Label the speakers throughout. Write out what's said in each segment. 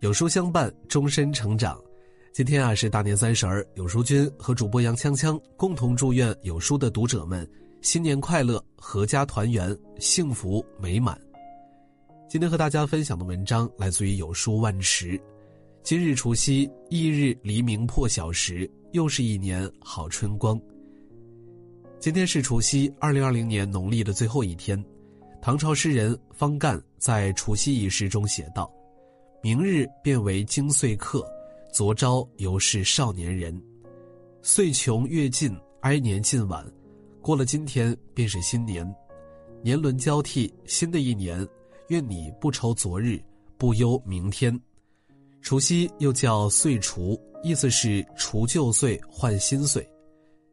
Speaker 1: 有书相伴，终身成长。今天啊是大年三十儿，有书君和主播杨锵锵共同祝愿有书的读者们新年快乐，阖家团圆，幸福美满。今天和大家分享的文章来自于有书万池。今日除夕，翌日黎明破晓时，又是一年好春光。今天是除夕，二零二零年农历的最后一天。唐朝诗人方干在除夕一诗中写道。明日便为精岁客，昨朝犹是少年人。岁穷月尽，哀年近晚。过了今天便是新年，年轮交替，新的一年，愿你不愁昨日，不忧明天。除夕又叫岁除，意思是除旧岁换新岁。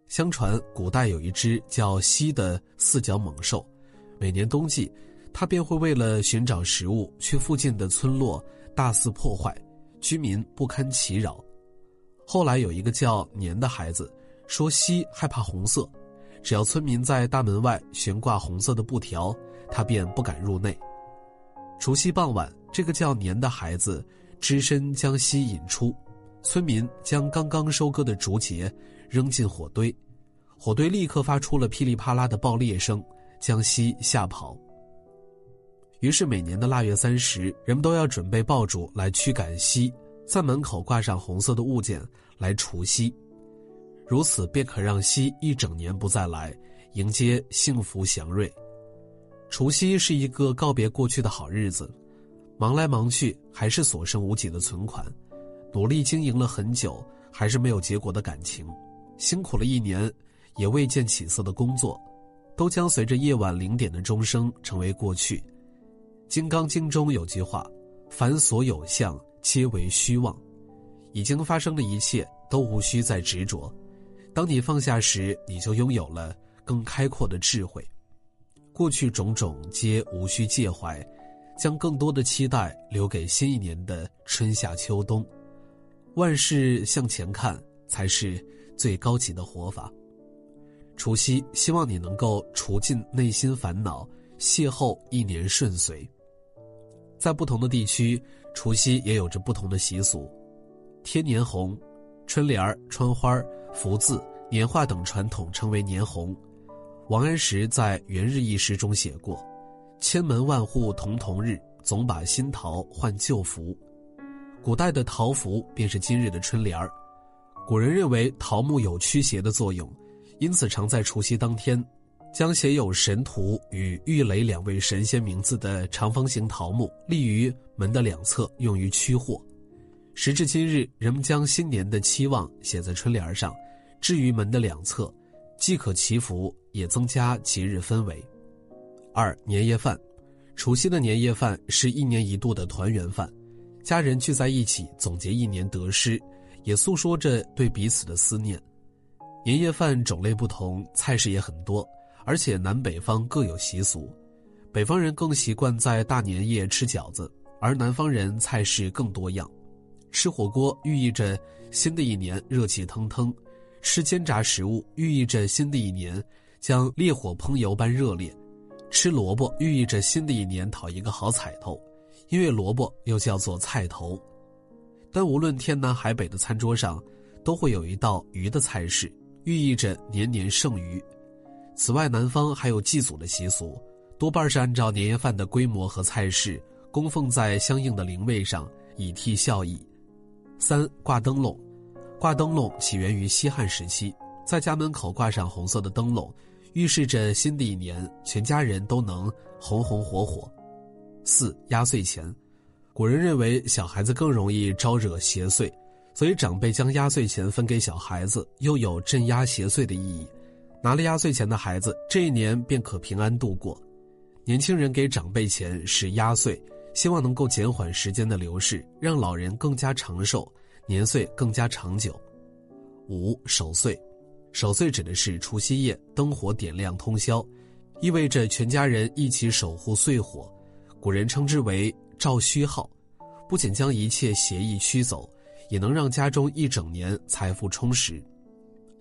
Speaker 1: 相传古代有一只叫犀的四脚猛兽，每年冬季，它便会为了寻找食物去附近的村落。大肆破坏，居民不堪其扰。后来有一个叫年的孩子，说西害怕红色，只要村民在大门外悬挂红色的布条，他便不敢入内。除夕傍晚，这个叫年的孩子只身将西引出，村民将刚刚收割的竹节扔进火堆，火堆立刻发出了噼里啪啦的爆裂声，将西吓跑。于是每年的腊月三十，人们都要准备爆竹来驱赶夕，在门口挂上红色的物件来除夕，如此便可让夕一整年不再来，迎接幸福祥瑞。除夕是一个告别过去的好日子，忙来忙去还是所剩无几的存款，努力经营了很久还是没有结果的感情，辛苦了一年也未见起色的工作，都将随着夜晚零点的钟声成为过去。《金刚经》中有句话：“凡所有相，皆为虚妄。”已经发生的一切都无需再执着。当你放下时，你就拥有了更开阔的智慧。过去种种皆无需介怀，将更多的期待留给新一年的春夏秋冬。万事向前看，才是最高级的活法。除夕，希望你能够除尽内心烦恼，邂逅一年顺遂。在不同的地区，除夕也有着不同的习俗。贴年红、春联、窗花、福字、年画等传统称为年红。王安石在《元日》一诗中写过：“千门万户瞳瞳日，总把新桃换旧符。”古代的桃符便是今日的春联儿。古人认为桃木有驱邪的作用，因此常在除夕当天。将写有神荼与玉垒两位神仙名字的长方形桃木立于门的两侧，用于驱祸。时至今日，人们将新年的期望写在春联上，置于门的两侧，既可祈福，也增加节日氛围。二年夜饭，除夕的年夜饭是一年一度的团圆饭，家人聚在一起总结一年得失，也诉说着对彼此的思念。年夜饭种类不同，菜式也很多。而且南北方各有习俗，北方人更习惯在大年夜吃饺子，而南方人菜式更多样。吃火锅寓意着新的一年热气腾腾，吃煎炸食物寓意着新的一年将烈火烹油般热烈，吃萝卜寓意着新的一年讨一个好彩头，因为萝卜又叫做菜头。但无论天南海北的餐桌上，都会有一道鱼的菜式，寓意着年年胜鱼。此外，南方还有祭祖的习俗，多半是按照年夜饭的规模和菜式供奉在相应的灵位上，以替孝义。三挂灯笼，挂灯笼起源于西汉时期，在家门口挂上红色的灯笼，预示着新的一年全家人都能红红火火。四压岁钱，古人认为小孩子更容易招惹邪祟，所以长辈将压岁钱分给小孩子，又有镇压邪祟的意义。拿了压岁钱的孩子，这一年便可平安度过。年轻人给长辈钱是压岁，希望能够减缓时间的流逝，让老人更加长寿，年岁更加长久。五守岁，守岁指的是除夕夜灯火点亮通宵，意味着全家人一起守护岁火，古人称之为照虚号，不仅将一切邪意驱走，也能让家中一整年财富充实。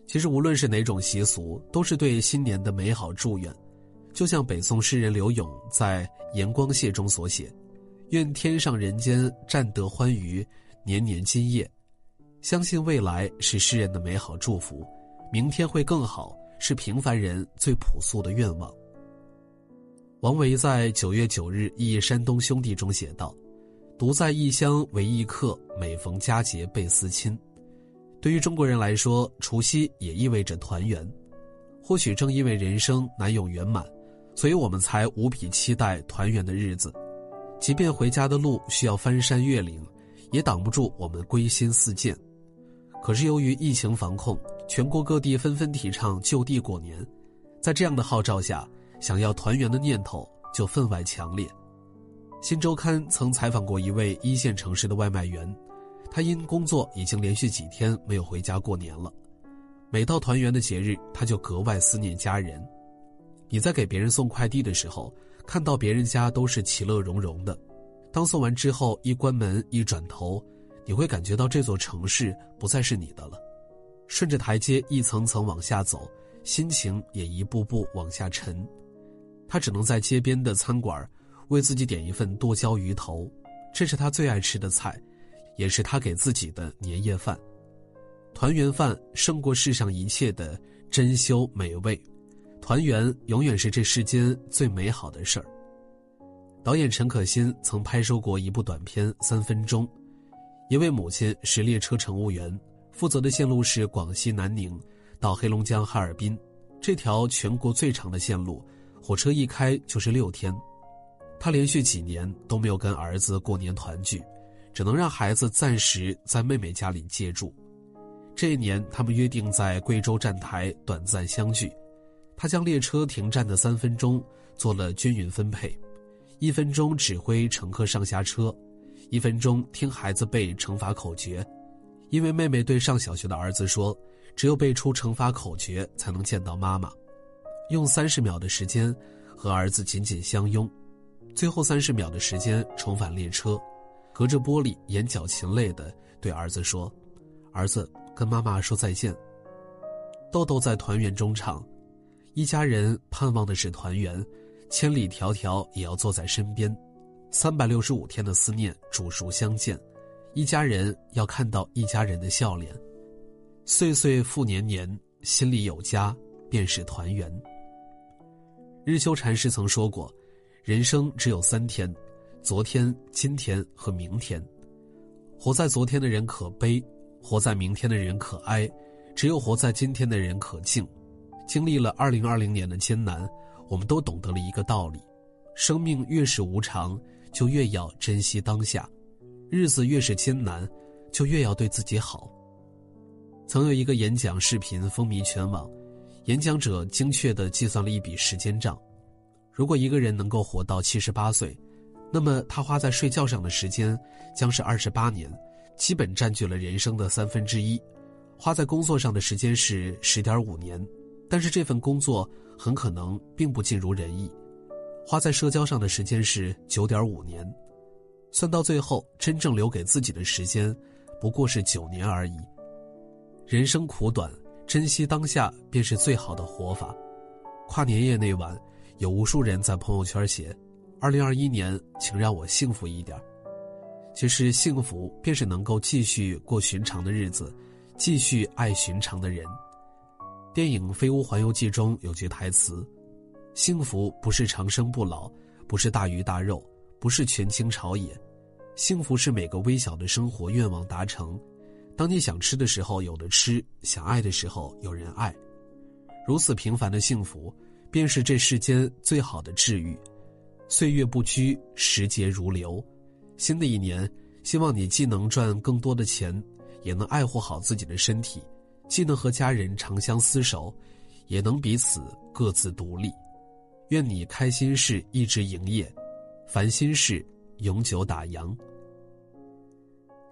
Speaker 1: 其实无论是哪种习俗，都是对新年的美好祝愿。就像北宋诗人柳永在《炎光谢》中所写：“愿天上人间占得欢愉，年年今夜。相信未来是诗人的美好祝福，明天会更好，是平凡人最朴素的愿望。王维在九月九日忆山东兄弟中写道：“独在异乡为异客，每逢佳节倍思亲。”对于中国人来说，除夕也意味着团圆。或许正因为人生难有圆满，所以我们才无比期待团圆的日子。即便回家的路需要翻山越岭，也挡不住我们归心似箭。可是由于疫情防控，全国各地纷纷提倡就地过年，在这样的号召下。想要团圆的念头就分外强烈。新周刊曾采访过一位一线城市的外卖员，他因工作已经连续几天没有回家过年了。每到团圆的节日，他就格外思念家人。你在给别人送快递的时候，看到别人家都是其乐融融的，当送完之后一关门一转头，你会感觉到这座城市不再是你的了。顺着台阶一层层往下走，心情也一步步往下沉。他只能在街边的餐馆为自己点一份剁椒鱼头，这是他最爱吃的菜，也是他给自己的年夜饭。团圆饭胜过世上一切的珍馐美味，团圆永远是这世间最美好的事儿。导演陈可辛曾拍摄过一部短片《三分钟》，一位母亲是列车乘务员，负责的线路是广西南宁到黑龙江哈尔滨，这条全国最长的线路。火车一开就是六天，他连续几年都没有跟儿子过年团聚，只能让孩子暂时在妹妹家里借住。这一年，他们约定在贵州站台短暂相聚。他将列车停站的三分钟做了均匀分配：一分钟指挥乘客上下车，一分钟听孩子背乘法口诀。因为妹妹对上小学的儿子说：“只有背出乘法口诀，才能见到妈妈。”用三十秒的时间和儿子紧紧相拥，最后三十秒的时间重返列车，隔着玻璃眼角噙泪的对儿子说：“儿子，跟妈妈说再见。”豆豆在团圆中唱：“一家人盼望的是团圆，千里迢迢也要坐在身边，三百六十五天的思念煮熟相见，一家人要看到一家人的笑脸，岁岁复年年，心里有家便是团圆。”日修禅师曾说过：“人生只有三天，昨天、今天和明天。活在昨天的人可悲，活在明天的人可哀，只有活在今天的人可敬。”经历了二零二零年的艰难，我们都懂得了一个道理：生命越是无常，就越要珍惜当下；日子越是艰难，就越要对自己好。曾有一个演讲视频风靡全网。演讲者精确地计算了一笔时间账：如果一个人能够活到七十八岁，那么他花在睡觉上的时间将是二十八年，基本占据了人生的三分之一；花在工作上的时间是十点五年，但是这份工作很可能并不尽如人意；花在社交上的时间是九点五年，算到最后，真正留给自己的时间不过是九年而已。人生苦短。珍惜当下便是最好的活法。跨年夜那晚，有无数人在朋友圈写：“二零二一年，请让我幸福一点。”其实，幸福便是能够继续过寻常的日子，继续爱寻常的人。电影《飞屋环游记》中有句台词：“幸福不是长生不老，不是大鱼大肉，不是权倾朝野，幸福是每个微小的生活愿望达成。”当你想吃的时候有的吃，想爱的时候有人爱，如此平凡的幸福，便是这世间最好的治愈。岁月不居，时节如流。新的一年，希望你既能赚更多的钱，也能爱护好自己的身体；既能和家人长相厮守，也能彼此各自独立。愿你开心事一直营业，烦心事永久打烊。